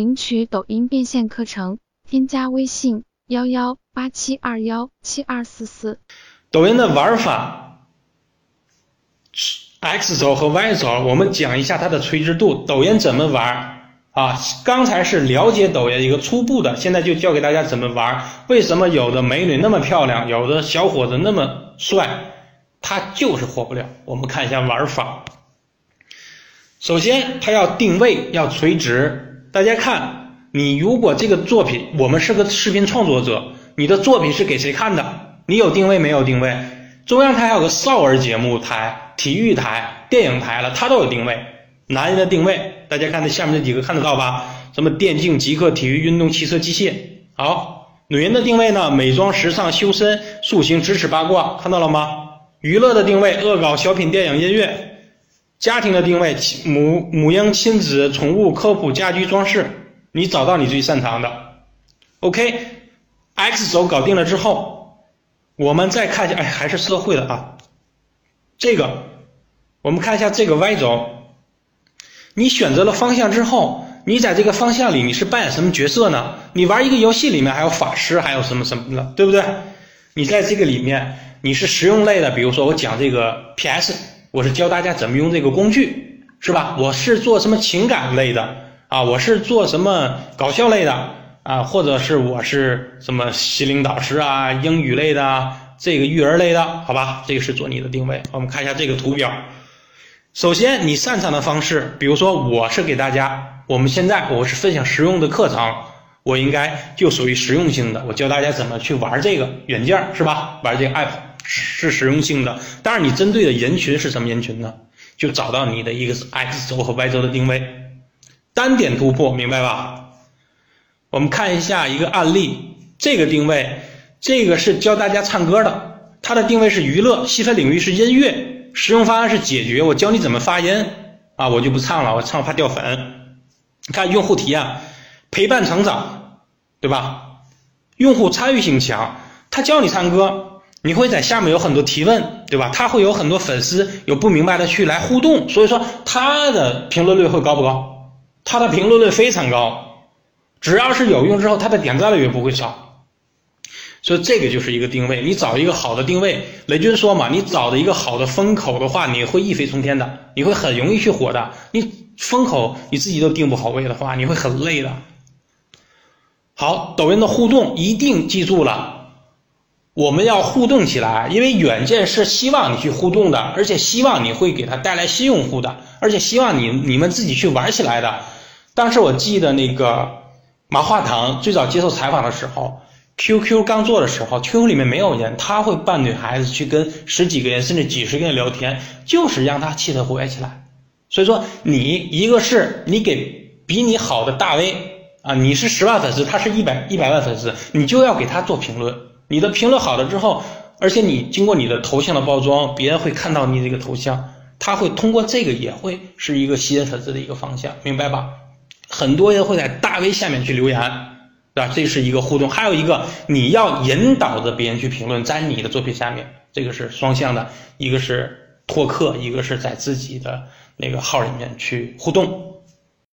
领取抖音变现课程，添加微信幺幺八七二幺七二四四。抖音的玩法，X 轴和 Y 轴，我们讲一下它的垂直度。抖音怎么玩啊？刚才是了解抖音一个初步的，现在就教给大家怎么玩。为什么有的美女那么漂亮，有的小伙子那么帅，他就是火不了？我们看一下玩法。首先，它要定位要垂直。大家看，你如果这个作品，我们是个视频创作者，你的作品是给谁看的？你有定位没有定位？中央台还有个少儿节目台、体育台、电影台了，它都有定位。男人的定位，大家看这下面这几个看得到吧？什么电竞、极客、体育、运动、汽车、机械。好，女人的定位呢？美妆、时尚、修身、塑形、知识、八卦，看到了吗？娱乐的定位：恶搞、小品、电影、音乐。家庭的定位：母母婴、亲子、宠物、科普、家居装饰。你找到你最擅长的。OK，X 轴搞定了之后，我们再看一下，哎，还是社会的啊。这个，我们看一下这个 Y 轴。你选择了方向之后，你在这个方向里你是扮演什么角色呢？你玩一个游戏里面还有法师，还有什么什么的，对不对？你在这个里面你是实用类的，比如说我讲这个 PS。我是教大家怎么用这个工具，是吧？我是做什么情感类的啊？我是做什么搞笑类的啊？或者是我是什么心灵导师啊、英语类的、这个育儿类的，好吧？这个是做你的定位。我们看一下这个图表。首先，你擅长的方式，比如说我是给大家，我们现在我是分享实用的课程，我应该就属于实用性的，我教大家怎么去玩这个软件，是吧？玩这个 app。是实用性的，当然你针对的人群是什么人群呢？就找到你的一个 X 轴和 Y 轴的定位，单点突破，明白吧？我们看一下一个案例，这个定位，这个是教大家唱歌的，它的定位是娱乐，细分领域是音乐，实用方案是解决，我教你怎么发音啊，我就不唱了，我唱怕掉粉。你看用户体验，陪伴成长，对吧？用户参与性强，他教你唱歌。你会在下面有很多提问，对吧？他会有很多粉丝有不明白的去来互动，所以说他的评论率会高不高？他的评论率非常高，只要是有用之后，他的点赞率也不会少。所以这个就是一个定位，你找一个好的定位。雷军说嘛，你找的一个好的风口的话，你会一飞冲天的，你会很容易去火的。你风口你自己都定不好位的话，你会很累的。好，抖音的互动一定记住了。我们要互动起来，因为软件是希望你去互动的，而且希望你会给他带来新用户的，而且希望你你们自己去玩起来的。当时我记得那个马化腾最早接受采访的时候，QQ 刚做的时候，QQ 里面没有人，他会扮女孩子去跟十几个人甚至几十个人聊天，就是让他气得活跃起来。所以说，你一个是你给比你好的大 V 啊，你是十万粉丝，他是一百一百万粉丝，你就要给他做评论。你的评论好了之后，而且你经过你的头像的包装，别人会看到你这个头像，他会通过这个也会是一个吸引粉丝的一个方向，明白吧？很多人会在大 V 下面去留言，对吧？这是一个互动，还有一个你要引导着别人去评论，在你的作品下面，这个是双向的，一个是拓客，一个是在自己的那个号里面去互动。